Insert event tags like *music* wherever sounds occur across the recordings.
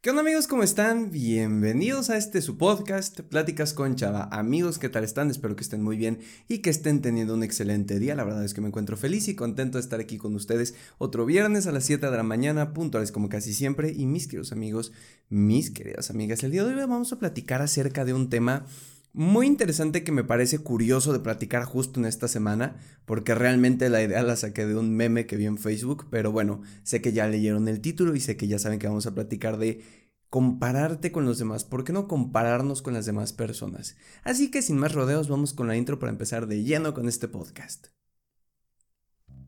¿Qué onda amigos? ¿Cómo están? Bienvenidos a este su podcast, Pláticas con Chava. Amigos, ¿qué tal están? Espero que estén muy bien y que estén teniendo un excelente día. La verdad es que me encuentro feliz y contento de estar aquí con ustedes otro viernes a las 7 de la mañana, puntuales como casi siempre. Y mis queridos amigos, mis queridas amigas, el día de hoy vamos a platicar acerca de un tema muy interesante que me parece curioso de platicar justo en esta semana, porque realmente la idea la saqué de un meme que vi en Facebook, pero bueno, sé que ya leyeron el título y sé que ya saben que vamos a platicar de compararte con los demás, ¿por qué no compararnos con las demás personas? Así que sin más rodeos vamos con la intro para empezar de lleno con este podcast.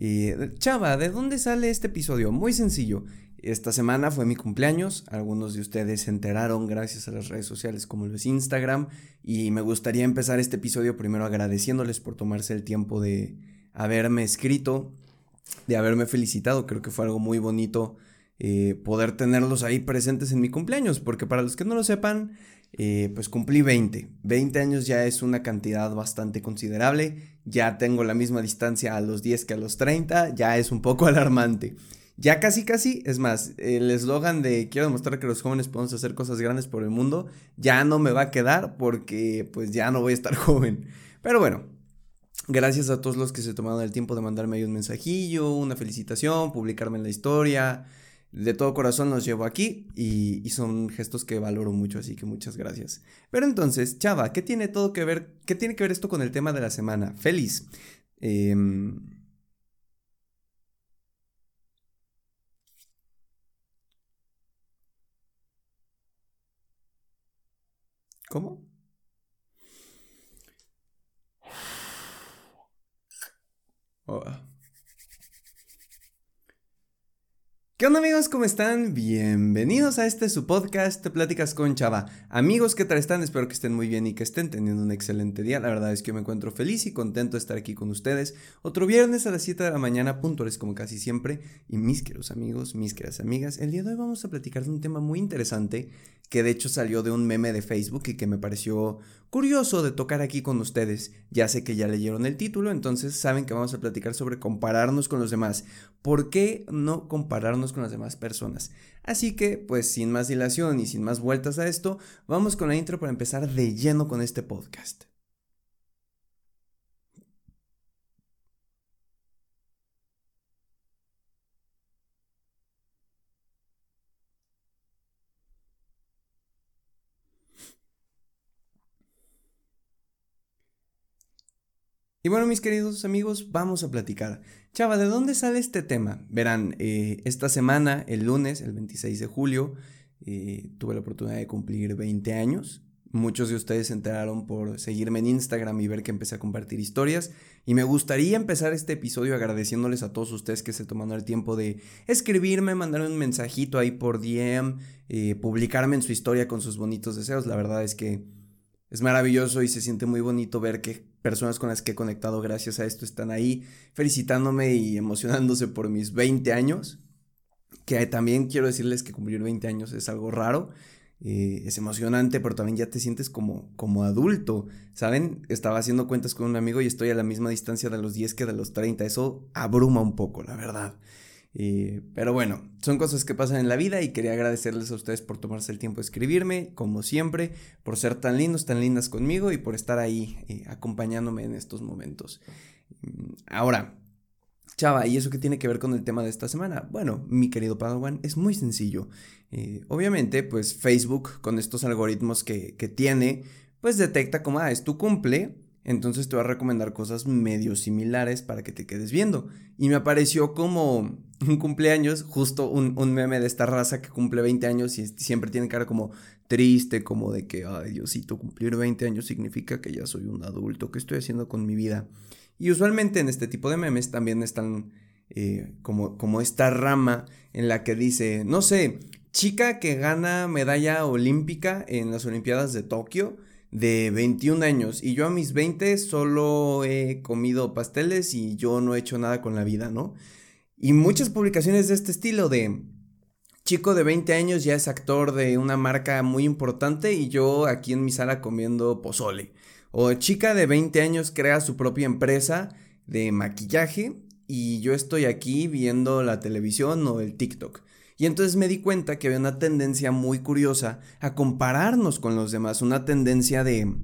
Y, Chava, ¿de dónde sale este episodio? Muy sencillo. Esta semana fue mi cumpleaños, algunos de ustedes se enteraron gracias a las redes sociales como lo Instagram y me gustaría empezar este episodio primero agradeciéndoles por tomarse el tiempo de haberme escrito, de haberme felicitado, creo que fue algo muy bonito eh, poder tenerlos ahí presentes en mi cumpleaños, porque para los que no lo sepan, eh, pues cumplí 20. 20 años ya es una cantidad bastante considerable. Ya tengo la misma distancia a los 10 que a los 30. Ya es un poco *laughs* alarmante. Ya casi casi, es más, el eslogan de quiero demostrar que los jóvenes podemos hacer cosas grandes por el mundo, ya no me va a quedar porque pues ya no voy a estar *laughs* joven. Pero bueno, gracias a todos los que se tomaron el tiempo de mandarme ahí un mensajillo, una felicitación, publicarme en la historia, de todo corazón los llevo aquí y, son gestos que valoro mucho, así que muchas gracias. Pero entonces, Chava, ¿qué tiene todo que ver, qué tiene que ver esto con el tema de la semana? Feliz. Em, ¿Cómo? Oh. ¿Qué onda amigos? ¿Cómo están? Bienvenidos a este su podcast Pláticas con Chava. Amigos, ¿qué tal están? Espero que estén muy bien y que estén teniendo un excelente día. La verdad es que me encuentro feliz y contento de estar aquí con ustedes. Otro viernes a las 7 de la mañana, puntuales como casi siempre. Y mis queridos amigos, mis queridas amigas, el día de hoy vamos a platicar de un tema muy interesante que de hecho salió de un meme de Facebook y que me pareció curioso de tocar aquí con ustedes. Ya sé que ya leyeron el título, entonces saben que vamos a platicar sobre compararnos con los demás. ¿Por qué no compararnos con las demás personas? Así que, pues sin más dilación y sin más vueltas a esto, vamos con la intro para empezar de lleno con este podcast. Y bueno, mis queridos amigos, vamos a platicar. Chava, ¿de dónde sale este tema? Verán, eh, esta semana, el lunes, el 26 de julio, eh, tuve la oportunidad de cumplir 20 años. Muchos de ustedes se enteraron por seguirme en Instagram y ver que empecé a compartir historias. Y me gustaría empezar este episodio agradeciéndoles a todos ustedes que se tomaron el tiempo de escribirme, mandarme un mensajito ahí por DM, eh, publicarme en su historia con sus bonitos deseos. La verdad es que es maravilloso y se siente muy bonito ver que personas con las que he conectado gracias a esto están ahí felicitándome y emocionándose por mis 20 años. Que también quiero decirles que cumplir 20 años es algo raro. Eh, es emocionante, pero también ya te sientes como, como adulto, ¿saben? Estaba haciendo cuentas con un amigo y estoy a la misma distancia de los 10 que de los 30. Eso abruma un poco, la verdad. Eh, pero bueno, son cosas que pasan en la vida y quería agradecerles a ustedes por tomarse el tiempo de escribirme, como siempre, por ser tan lindos, tan lindas conmigo y por estar ahí eh, acompañándome en estos momentos. Mm, ahora, Chava, ¿y eso qué tiene que ver con el tema de esta semana? Bueno, mi querido Padawan, es muy sencillo. Eh, obviamente, pues Facebook, con estos algoritmos que, que tiene, pues detecta como, ah, es tu cumple, entonces te va a recomendar cosas medio similares para que te quedes viendo. Y me apareció como un cumpleaños, justo un, meme de esta raza que cumple 20 años y siempre tiene cara como triste, como de que, ay Diosito, cumplir 20 años significa que ya soy un adulto, ¿qué estoy haciendo con mi vida? Y usualmente en este tipo de memes también están eh, como, como esta rama en la que dice, no sé, chica que gana medalla olímpica en las Olimpiadas de Tokio de 21 años y yo a mis 20 solo he comido pasteles y yo no he hecho nada con la vida, ¿no? Y muchas publicaciones de este estilo de chico de 20 años ya es actor de una marca muy importante y yo aquí en mi sala comiendo pozole. O chica de 20 años crea su propia empresa de maquillaje y yo estoy aquí viendo la televisión o el TikTok. Y entonces me di cuenta que había una tendencia muy curiosa a compararnos con los demás, una tendencia de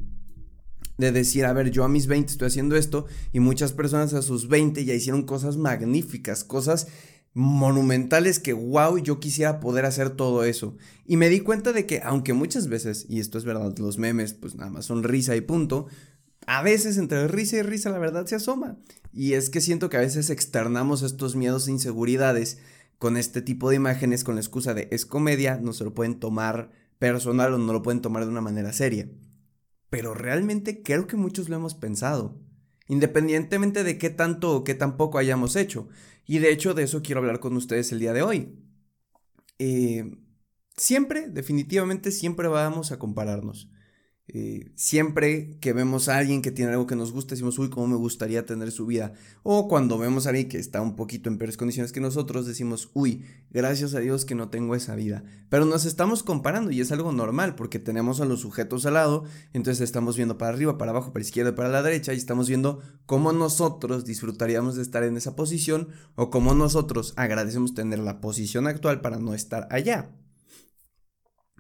de decir, a ver, yo a mis 20 estoy haciendo esto y muchas personas a sus 20 ya hicieron cosas magníficas, cosas monumentales que, wow, yo quisiera poder hacer todo eso. Y me di cuenta de que, aunque muchas veces, y esto es verdad, los memes, pues nada más son risa y punto, a veces entre risa y risa la verdad se asoma. Y es que siento que a veces externamos estos miedos e inseguridades con este tipo de imágenes con la excusa de es comedia, no se lo pueden tomar personal o no lo pueden tomar de una manera seria pero realmente creo que muchos lo hemos pensado, independientemente de qué tanto o qué tampoco hayamos hecho. Y de hecho de eso quiero hablar con ustedes el día de hoy. Eh, siempre, definitivamente siempre vamos a compararnos. Eh, siempre que vemos a alguien que tiene algo que nos gusta, decimos, uy, cómo me gustaría tener su vida. O cuando vemos a alguien que está un poquito en peores condiciones que nosotros, decimos, uy, gracias a Dios que no tengo esa vida. Pero nos estamos comparando y es algo normal porque tenemos a los sujetos al lado, entonces estamos viendo para arriba, para abajo, para izquierda, para la derecha y estamos viendo cómo nosotros disfrutaríamos de estar en esa posición o cómo nosotros agradecemos tener la posición actual para no estar allá.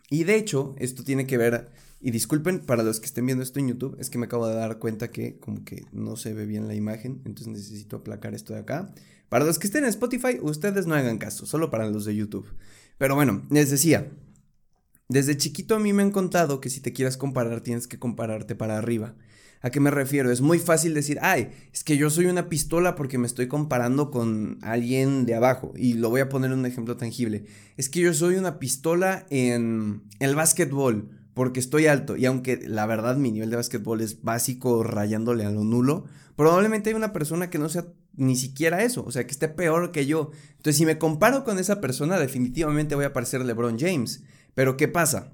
Y de hecho, esto tiene que ver y disculpen para los que estén viendo esto en YouTube, es que me acabo de dar cuenta que como que no se ve bien la imagen, entonces necesito aplacar esto de acá. Para los que estén en Spotify, ustedes no hagan caso, solo para los de YouTube. Pero bueno, les decía, desde chiquito a mí me han contado que si te quieras comparar tienes que compararte para arriba. ¿A qué me refiero? Es muy fácil decir, ay, es que yo soy una pistola porque me estoy comparando con alguien de abajo. Y lo voy a poner un ejemplo tangible. Es que yo soy una pistola en el básquetbol porque estoy alto y aunque la verdad mi nivel de básquetbol es básico rayándole a lo nulo, probablemente hay una persona que no sea ni siquiera eso, o sea, que esté peor que yo. Entonces, si me comparo con esa persona, definitivamente voy a parecer LeBron James. Pero ¿qué pasa?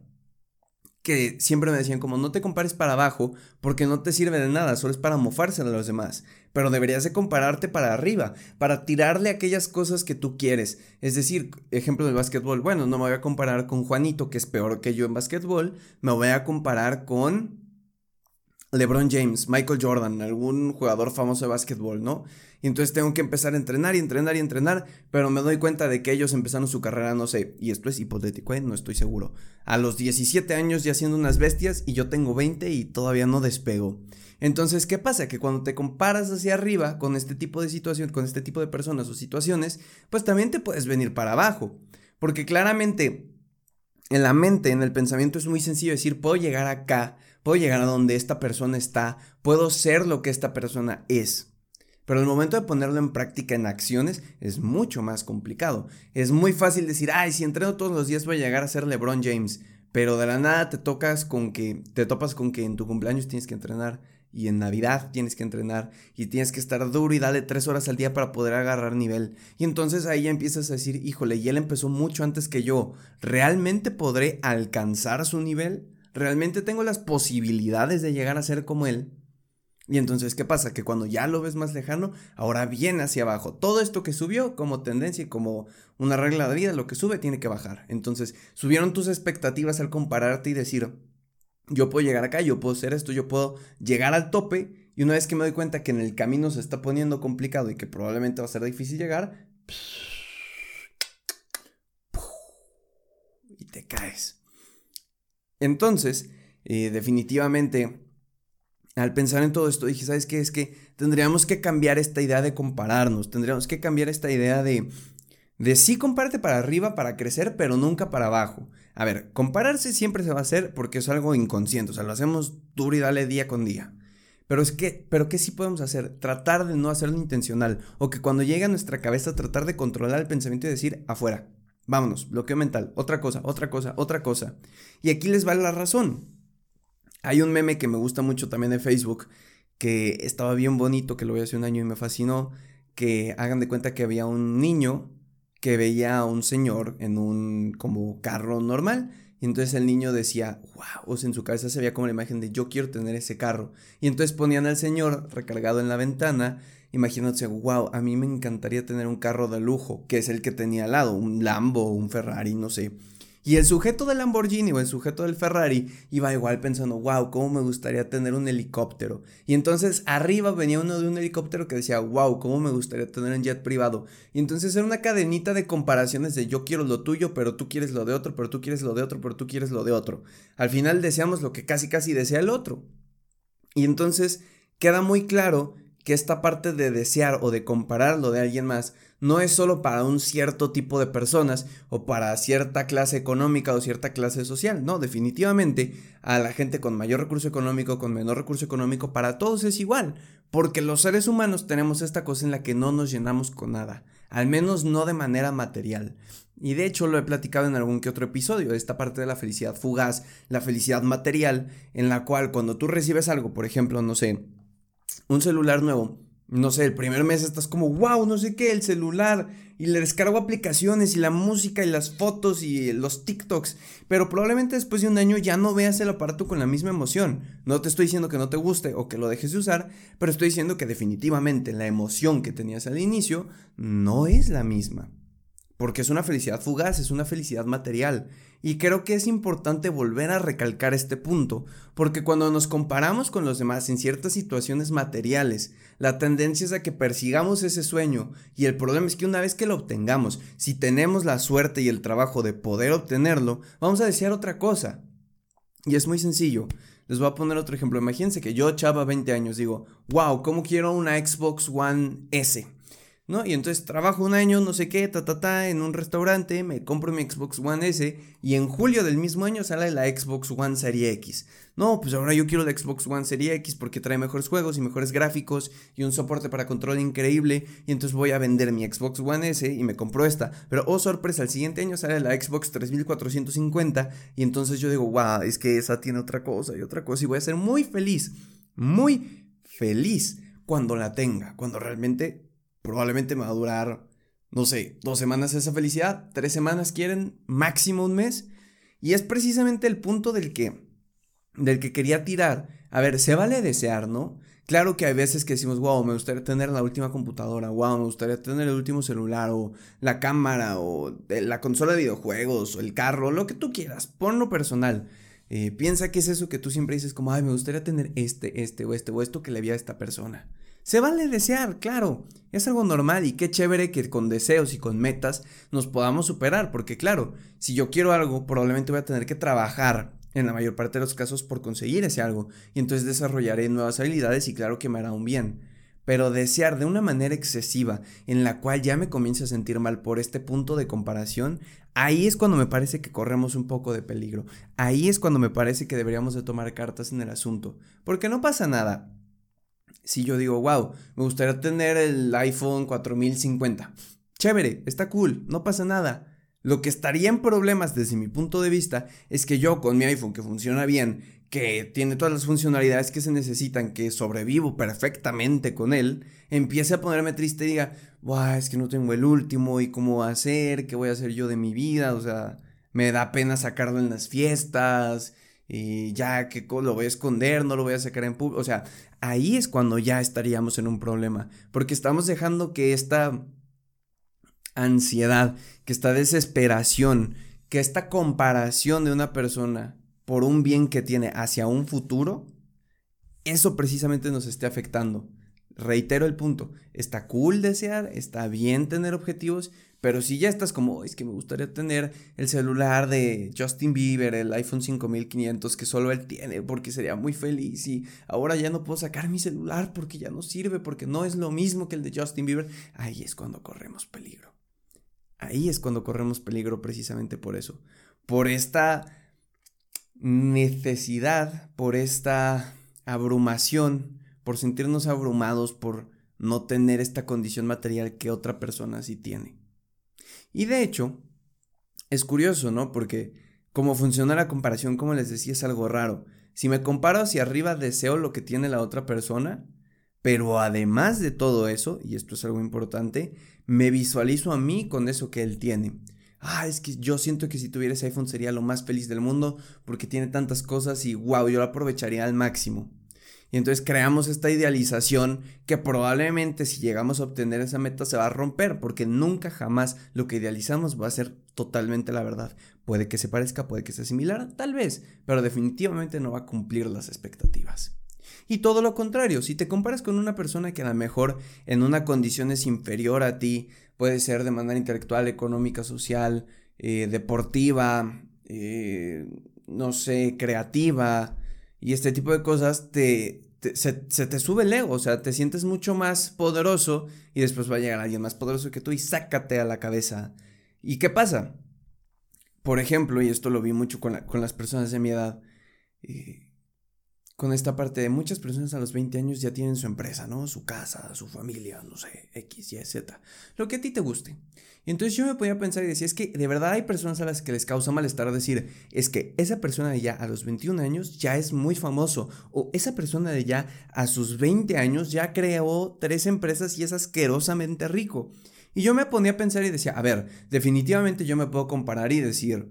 Que siempre me decían como no te compares para abajo porque no te sirve de nada, solo es para mofarse a los demás. Pero deberías de compararte para arriba, para tirarle aquellas cosas que tú quieres. Es decir, ejemplo del básquetbol, bueno, no me voy a comparar con Juanito, que es peor que yo en básquetbol, me voy a comparar con LeBron James, Michael Jordan, algún jugador famoso de básquetbol, ¿no? Y entonces tengo que empezar a entrenar y entrenar y entrenar, pero me doy cuenta de que ellos empezaron su carrera, no sé, y esto es hipotético, ¿eh? no estoy seguro, a los 17 años ya siendo unas bestias y yo tengo 20 y todavía no despego. Entonces, ¿qué pasa? Que cuando te comparas hacia arriba con este tipo de situación, con este tipo de personas o situaciones, pues también te puedes venir para abajo. Porque claramente en la mente, en el pensamiento es muy sencillo decir, puedo llegar acá, puedo llegar a donde esta persona está, puedo ser lo que esta persona es. Pero el momento de ponerlo en práctica en acciones es mucho más complicado. Es muy fácil decir, ay, si entreno todos los días voy a llegar a ser LeBron James. Pero de la nada te tocas con que, te topas con que en tu cumpleaños tienes que entrenar y en Navidad tienes que entrenar y tienes que estar duro y darle tres horas al día para poder agarrar nivel. Y entonces ahí ya empiezas a decir, híjole, y él empezó mucho antes que yo. ¿Realmente podré alcanzar su nivel? ¿Realmente tengo las posibilidades de llegar a ser como él? Y entonces, ¿qué pasa? Que cuando ya lo ves más lejano, ahora viene hacia abajo. Todo esto que subió como tendencia y como una regla de vida, lo que sube tiene que bajar. Entonces, subieron tus expectativas al compararte y decir, yo puedo llegar acá, yo puedo hacer esto, yo puedo llegar al tope. Y una vez que me doy cuenta que en el camino se está poniendo complicado y que probablemente va a ser difícil llegar, y te caes. Entonces, eh, definitivamente, al pensar en todo esto, dije, ¿sabes qué? Es que tendríamos que cambiar esta idea de compararnos, tendríamos que cambiar esta idea de, de sí comparte para arriba para crecer, pero nunca para abajo. A ver, compararse siempre se va a hacer porque es algo inconsciente, o sea, lo hacemos duro y dale día con día. Pero es que, pero ¿qué sí podemos hacer? Tratar de no hacerlo intencional, o que cuando llegue a nuestra cabeza tratar de controlar el pensamiento y decir afuera, Vámonos, bloqueo mental, otra cosa, otra cosa, otra cosa. Y aquí les va la razón. Hay un meme que me gusta mucho también de Facebook, que estaba bien bonito, que lo vi hace un año y me fascinó, que hagan de cuenta que había un niño que veía a un señor en un como carro normal. Y entonces el niño decía, wow, o sea, en su cabeza se veía como la imagen de yo quiero tener ese carro. Y entonces ponían al señor recargado en la ventana, imaginándose, wow, a mí me encantaría tener un carro de lujo, que es el que tenía al lado, un Lambo, un Ferrari, no sé. Y el sujeto del Lamborghini o el sujeto del Ferrari iba igual pensando, wow, cómo me gustaría tener un helicóptero. Y entonces arriba venía uno de un helicóptero que decía, wow, cómo me gustaría tener un jet privado. Y entonces era una cadenita de comparaciones de yo quiero lo tuyo, pero tú quieres lo de otro, pero tú quieres lo de otro, pero tú quieres lo de otro. Al final deseamos lo que casi casi desea el otro. Y entonces queda muy claro que esta parte de desear o de comparar lo de alguien más no es solo para un cierto tipo de personas o para cierta clase económica o cierta clase social, no, definitivamente a la gente con mayor recurso económico, con menor recurso económico, para todos es igual, porque los seres humanos tenemos esta cosa en la que no nos llenamos con nada, al menos no de manera material. Y de hecho lo he platicado en algún que otro episodio, esta parte de la felicidad fugaz, la felicidad material, en la cual cuando tú recibes algo, por ejemplo, no sé, un celular nuevo, no sé, el primer mes estás como, wow, no sé qué, el celular, y le descargo aplicaciones y la música y las fotos y los TikToks, pero probablemente después de un año ya no veas el aparato con la misma emoción. No te estoy diciendo que no te guste o que lo dejes de usar, pero estoy diciendo que definitivamente la emoción que tenías al inicio no es la misma. Porque es una felicidad fugaz, es una felicidad material. Y creo que es importante volver a recalcar este punto, porque cuando nos comparamos con los demás en ciertas situaciones materiales, la tendencia es a que persigamos ese sueño, y el problema es que una vez que lo obtengamos, si tenemos la suerte y el trabajo de poder obtenerlo, vamos a desear otra cosa. Y es muy sencillo. Les voy a poner otro ejemplo. Imagínense que yo, chava, 20 años, digo, wow, ¿cómo quiero una Xbox One S? ¿No? Y entonces trabajo un año, no sé qué, ta, ta, ta, en un restaurante, me compro mi Xbox One S y en julio del mismo año sale la Xbox One Serie X. No, pues ahora yo quiero la Xbox One Serie X porque trae mejores juegos y mejores gráficos y un soporte para control increíble y entonces voy a vender mi Xbox One S y me compro esta. Pero oh sorpresa, el siguiente año sale la Xbox 3450 y entonces yo digo, wow, es que esa tiene otra cosa y otra cosa y voy a ser muy feliz, muy feliz cuando la tenga, cuando realmente probablemente me va a durar, no sé, dos semanas esa felicidad, tres semanas quieren, máximo un mes. Y es precisamente el punto del que, del que quería tirar. A ver, se vale desear, ¿no? Claro que hay veces que decimos, wow, me gustaría tener la última computadora, wow, me gustaría tener el último celular, o la cámara, o la consola de videojuegos, o el carro, lo que tú quieras, ponlo personal. Eh, piensa que es eso que tú siempre dices como, ay, me gustaría tener este, este, o este, o esto que le vi a esta persona. Se vale desear, claro, es algo normal y qué chévere que con deseos y con metas nos podamos superar, porque claro, si yo quiero algo, probablemente voy a tener que trabajar en la mayor parte de los casos por conseguir ese algo, y entonces desarrollaré nuevas habilidades y claro que me hará un bien. Pero desear de una manera excesiva, en la cual ya me comienzo a sentir mal por este punto de comparación, ahí es cuando me parece que corremos un poco de peligro. Ahí es cuando me parece que deberíamos de tomar cartas en el asunto. Porque no pasa nada si yo digo, wow, me gustaría tener el iPhone 4050. Chévere, está cool, no pasa nada. Lo que estaría en problemas desde mi punto de vista es que yo con mi iPhone que funciona bien, que tiene todas las funcionalidades que se necesitan, que sobrevivo perfectamente con él, empiece a ponerme triste y diga, wow, es que no tengo el último y cómo va a ser, qué voy a hacer yo de mi vida, o sea, me da pena sacarlo en las fiestas, y ya que lo voy a esconder, no lo voy a sacar en público, o sea, ahí es cuando ya estaríamos en un problema, porque estamos dejando que esta ansiedad, que esta desesperación, que esta comparación de una persona por un bien que tiene hacia un futuro, eso precisamente nos esté afectando. Reitero el punto, está cool desear, está bien tener objetivos, pero si ya estás como, es que me gustaría tener el celular de Justin Bieber, el iPhone 5500 que solo él tiene, porque sería muy feliz y ahora ya no puedo sacar mi celular porque ya no sirve, porque no es lo mismo que el de Justin Bieber, ahí es cuando corremos peligro. Ahí es cuando corremos peligro precisamente por eso, por esta necesidad, por esta abrumación, por sentirnos abrumados, por no tener esta condición material que otra persona sí tiene. Y de hecho, es curioso, ¿no? Porque como funciona la comparación, como les decía, es algo raro. Si me comparo hacia arriba, deseo lo que tiene la otra persona, Pero además de todo eso, y esto es algo importante, me visualizo a mí con eso que él tiene. Ah, es que yo siento que si tuviera ese iPhone sería lo más feliz del mundo porque tiene tantas cosas y wow, yo lo aprovecharía al máximo. Y entonces creamos esta idealización que probablemente si llegamos a obtener esa meta se va a romper porque nunca jamás lo que idealizamos va a ser totalmente la verdad. Puede que se parezca, puede que sea similar, tal vez, pero definitivamente no va a cumplir las expectativas. Y todo lo contrario, si te comparas con una persona que a lo mejor en una condición es inferior a ti, puede ser de manera intelectual, económica, social, eh, deportiva, eh, no sé, creativa, y este tipo de cosas, te, se, te sube el ego, o sea, te sientes mucho más poderoso y después va a llegar alguien más poderoso que tú y sácate a la cabeza. ¿Y qué pasa? Por ejemplo, y esto lo vi mucho con, con las personas de mi edad, eh, con esta parte de muchas personas a los 20 años ya tienen su empresa, ¿no? Su casa, su familia, no sé, X, Y, Z. Lo que a ti te guste. Y entonces yo me podía pensar y decir, es que de verdad hay personas a las que les causa malestar decir, es que esa persona de ya a los 21 años ya es muy famoso. O esa persona de ya a sus 20 años ya creó tres empresas y es asquerosamente rico. Y yo me ponía a pensar y decía, a ver, definitivamente yo me puedo comparar y decir,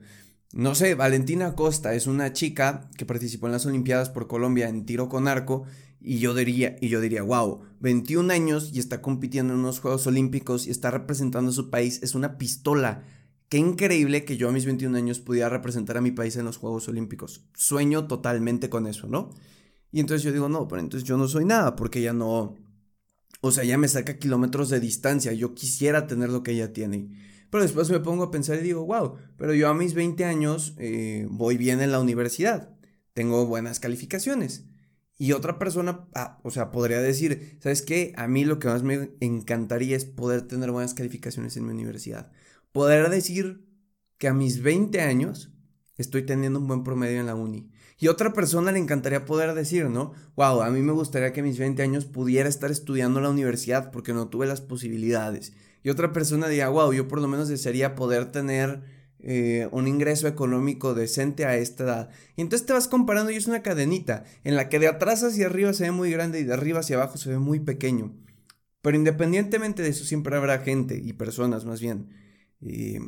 no sé, Valentina Costa es una chica que participó en las Olimpiadas por Colombia en tiro con arco y yo diría, y yo diría, wow, 21 años y está compitiendo en unos Juegos Olímpicos y está representando a su país, es una pistola. Qué increíble que yo a mis 21 años pudiera representar a mi país en los Juegos Olímpicos. Sueño totalmente con eso, ¿no? Y entonces yo digo, no, pero entonces yo no soy nada porque ella no... O sea, ella me saca kilómetros de distancia, yo quisiera tener lo que ella tiene. Pero después me pongo a pensar y digo, wow, pero yo a mis 20 años eh, voy bien en la universidad, tengo buenas calificaciones. Y otra persona, ah, o sea, podría decir, ¿sabes qué? A mí lo que más me encantaría es poder tener buenas calificaciones en mi universidad. Poder decir que a mis 20 años estoy teniendo un buen promedio en la uni. Y otra persona le encantaría poder decir, ¿no? Wow, a mí me gustaría que a mis 20 años pudiera estar estudiando en la universidad porque no tuve las posibilidades y otra persona diga, wow, yo por lo menos desearía poder tener eh, un ingreso económico decente a esta edad. Y entonces te vas comparando y es una cadenita en la que de atrás hacia arriba se ve muy grande y de arriba hacia abajo se ve muy pequeño. Pero independientemente de eso siempre habrá gente y personas más bien eh,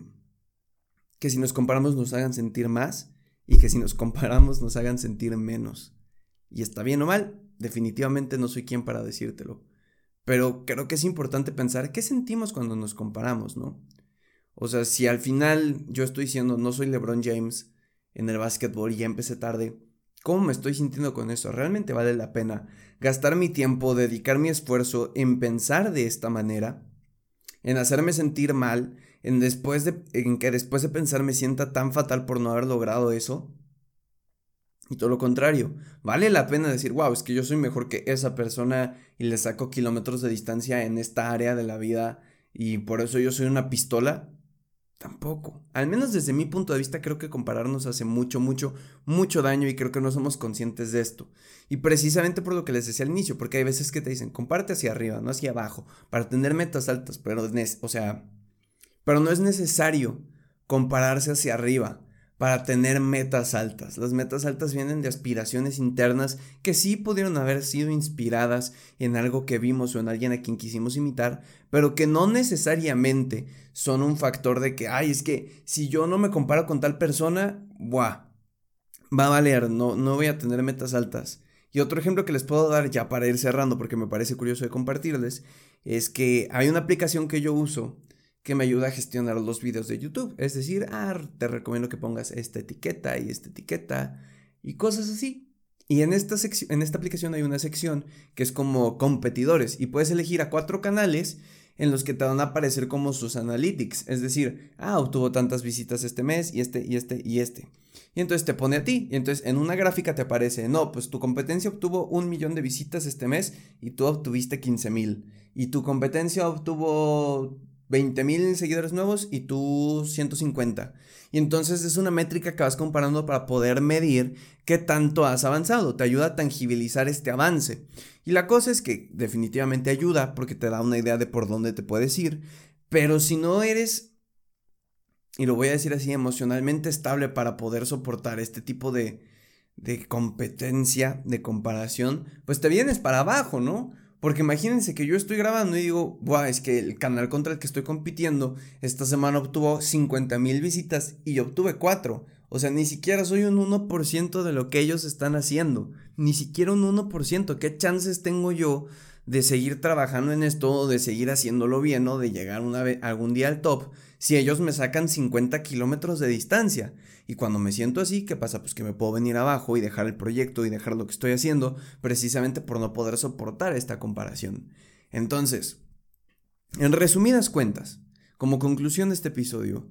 que si nos comparamos nos hagan sentir más y que si nos comparamos nos hagan sentir menos. Y está bien o mal, definitivamente no soy quien para decírtelo. Pero creo que es importante pensar qué sentimos cuando nos comparamos, ¿no? O sea, si al final yo estoy diciendo no soy LeBron James en el básquetbol y ya empecé tarde, ¿cómo me estoy sintiendo con eso? ¿Realmente vale la pena gastar mi tiempo, dedicar mi esfuerzo en pensar de esta manera? En hacerme sentir mal, en, después de, en que después de pensar me sienta tan fatal por no haber logrado eso. Y todo lo contrario, vale la pena decir, wow, es que yo soy mejor que esa persona y le saco kilómetros de distancia en esta área de la vida y por eso yo soy una pistola. Tampoco. Al menos desde mi punto de vista creo que compararnos hace mucho, mucho, mucho daño y creo que no somos conscientes de esto. Y precisamente por lo que les decía al inicio, porque hay veces que te dicen, comparte hacia arriba, no hacia abajo, para tener metas altas, pero, o sea, pero no es necesario compararse hacia arriba para tener metas altas. Las metas altas vienen de aspiraciones internas que sí pudieron haber sido inspiradas en algo que vimos o en alguien a quien quisimos imitar, pero que no necesariamente son un factor de que, ay, es que si yo no me comparo con tal persona, buah, va a valer, no, no voy a tener metas altas. Y otro ejemplo que les puedo dar ya para ir cerrando, porque me parece curioso de compartirles, es que hay una aplicación que yo uso que me ayuda a gestionar los videos de YouTube. Es decir, ah, te recomiendo que pongas esta etiqueta y esta etiqueta y cosas así. Y en esta, en esta aplicación hay una sección que es como competidores y puedes elegir a cuatro canales en los que te van a aparecer como sus analytics. Es decir, ah, obtuvo tantas visitas este mes y este y este y este. Y entonces te pone a ti. Y entonces en una gráfica te aparece, no, pues tu competencia obtuvo un millón de visitas este mes y tú obtuviste 15 mil. Y tu competencia obtuvo 20 mil seguidores nuevos y tú 150. Y entonces es una métrica que vas comparando para poder medir qué tanto has avanzado. Te ayuda a tangibilizar este avance. Y la cosa es que definitivamente ayuda porque te da una idea de por dónde te puedes ir. Pero si no eres, y lo voy a decir así, emocionalmente estable para poder soportar este tipo de, de competencia, de comparación, pues te vienes para abajo, ¿no? Porque imagínense que yo estoy grabando y digo, Buah, es que el canal contra el que estoy compitiendo esta semana obtuvo 50 mil visitas y yo obtuve 4. O sea, ni siquiera soy un 1% de lo que ellos están haciendo. Ni siquiera un 1%. ¿Qué chances tengo yo de seguir trabajando en esto de seguir haciéndolo bien o de llegar una vez, algún día al top si ellos me sacan 50 kilómetros de distancia? Y cuando me siento así, ¿qué pasa? Pues que me puedo venir abajo y dejar el proyecto y dejar lo que estoy haciendo precisamente por no poder soportar esta comparación. Entonces, en resumidas cuentas, como conclusión de este episodio,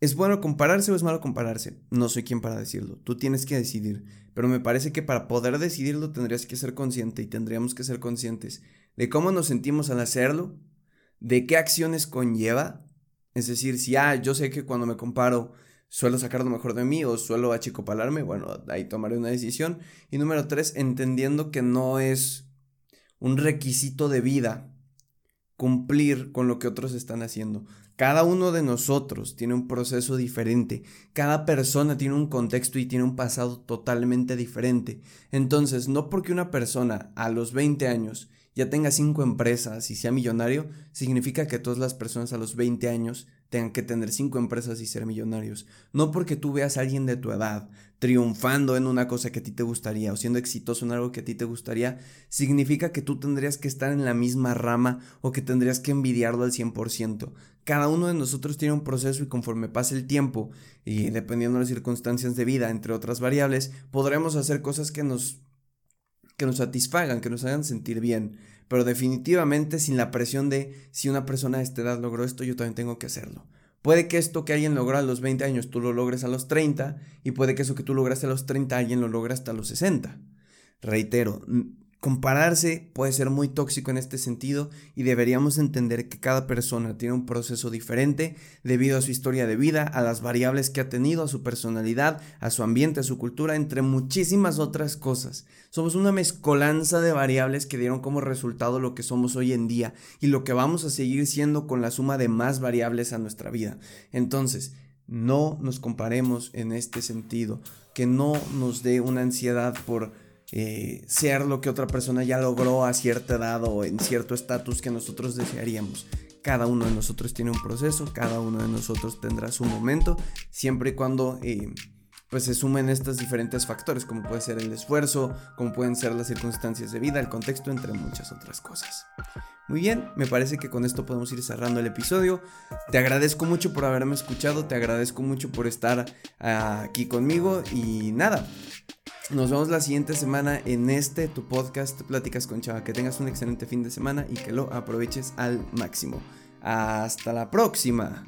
¿es bueno compararse o es malo compararse? No soy quien para decirlo, tú tienes que decidir, pero me parece que para poder decidirlo tendrías que ser consciente y tendríamos que ser conscientes de cómo nos sentimos al hacerlo, de qué acciones conlleva, es decir, si ah, yo sé que cuando me comparo suelo sacar lo mejor de mí o suelo achicopalarme, bueno, ahí tomaré una decisión. Y número tres, entendiendo que no es un requisito de vida cumplir con lo que otros están haciendo. Cada uno de nosotros tiene un proceso diferente, cada persona tiene un contexto y tiene un pasado totalmente diferente. Entonces, no porque una persona a los 20 años ya tenga cinco empresas y sea millonario, significa que todas las personas a los 20 años tengan que tener cinco empresas y ser millonarios. No porque tú veas a alguien de tu edad triunfando en una cosa que a ti te gustaría o siendo exitoso en algo que a ti te gustaría, significa que tú tendrías que estar en la misma rama o que tendrías que envidiarlo al 100%. Cada uno de nosotros tiene un proceso y conforme pase el tiempo y dependiendo de las circunstancias de vida, entre otras variables, podremos hacer cosas que nos que nos satisfagan, que nos hagan sentir bien, pero definitivamente sin la presión de si una persona de esta edad logró esto, yo también tengo que hacerlo. Puede que esto que alguien logró a los 20 años tú lo logres a los 30 y puede que eso que tú lograste a los 30 alguien lo logre hasta los 60. Reitero, Compararse puede ser muy tóxico en este sentido y deberíamos entender que cada persona tiene un proceso diferente debido a su historia de vida, a las variables que ha tenido, a su personalidad, a su ambiente, a su cultura, entre muchísimas otras cosas. Somos una mezcolanza de variables que dieron como resultado lo que somos hoy en día y lo que vamos a seguir siendo con la suma de más variables a nuestra vida. Entonces, no nos comparemos en este sentido, que no nos dé una ansiedad por eh, ser lo que otra persona ya logró a cierta edad o en cierto estatus que nosotros desearíamos. Cada uno de nosotros tiene un proceso, cada uno de nosotros tendrá su momento, siempre y cuando eh, pues se sumen estos diferentes factores, como puede ser el esfuerzo, como pueden ser las circunstancias de vida, el contexto, entre muchas otras cosas. Muy bien, me parece que con esto podemos ir cerrando el episodio. Te agradezco mucho por haberme escuchado, te agradezco mucho por estar aquí conmigo y nada, nos vemos la siguiente semana en este tu podcast Pláticas con Chava. Que tengas un excelente fin de semana y que lo aproveches al máximo. Hasta la próxima.